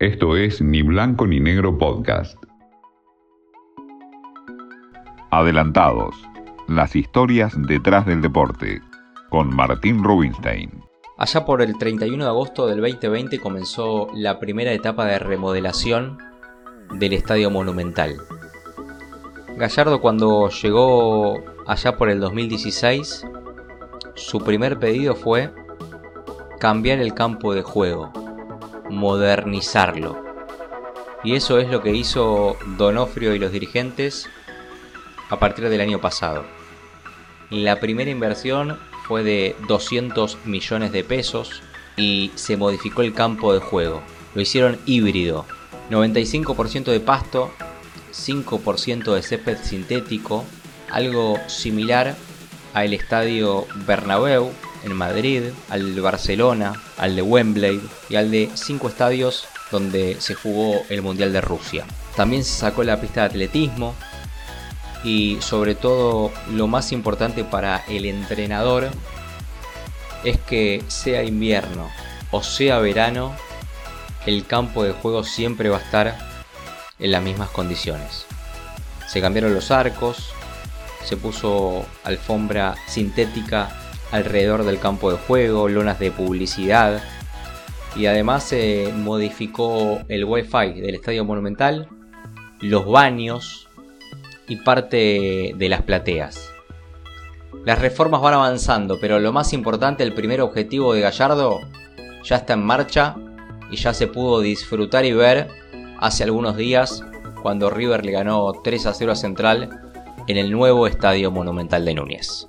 Esto es Ni Blanco ni Negro Podcast. Adelantados. Las historias detrás del deporte. Con Martín Rubinstein. Allá por el 31 de agosto del 2020 comenzó la primera etapa de remodelación del Estadio Monumental. Gallardo cuando llegó allá por el 2016, su primer pedido fue cambiar el campo de juego modernizarlo. Y eso es lo que hizo Donofrio y los dirigentes a partir del año pasado. La primera inversión fue de 200 millones de pesos y se modificó el campo de juego. Lo hicieron híbrido. 95% de pasto, 5% de césped sintético, algo similar al estadio Bernabéu en Madrid, al Barcelona, al de Wembley y al de cinco estadios donde se jugó el Mundial de Rusia. También se sacó la pista de atletismo y sobre todo lo más importante para el entrenador es que sea invierno o sea verano, el campo de juego siempre va a estar en las mismas condiciones. Se cambiaron los arcos, se puso alfombra sintética alrededor del campo de juego, lonas de publicidad y además se modificó el wifi del Estadio Monumental, los baños y parte de las plateas. Las reformas van avanzando, pero lo más importante, el primer objetivo de Gallardo ya está en marcha y ya se pudo disfrutar y ver hace algunos días cuando River le ganó 3 a 0 a Central en el nuevo Estadio Monumental de Núñez.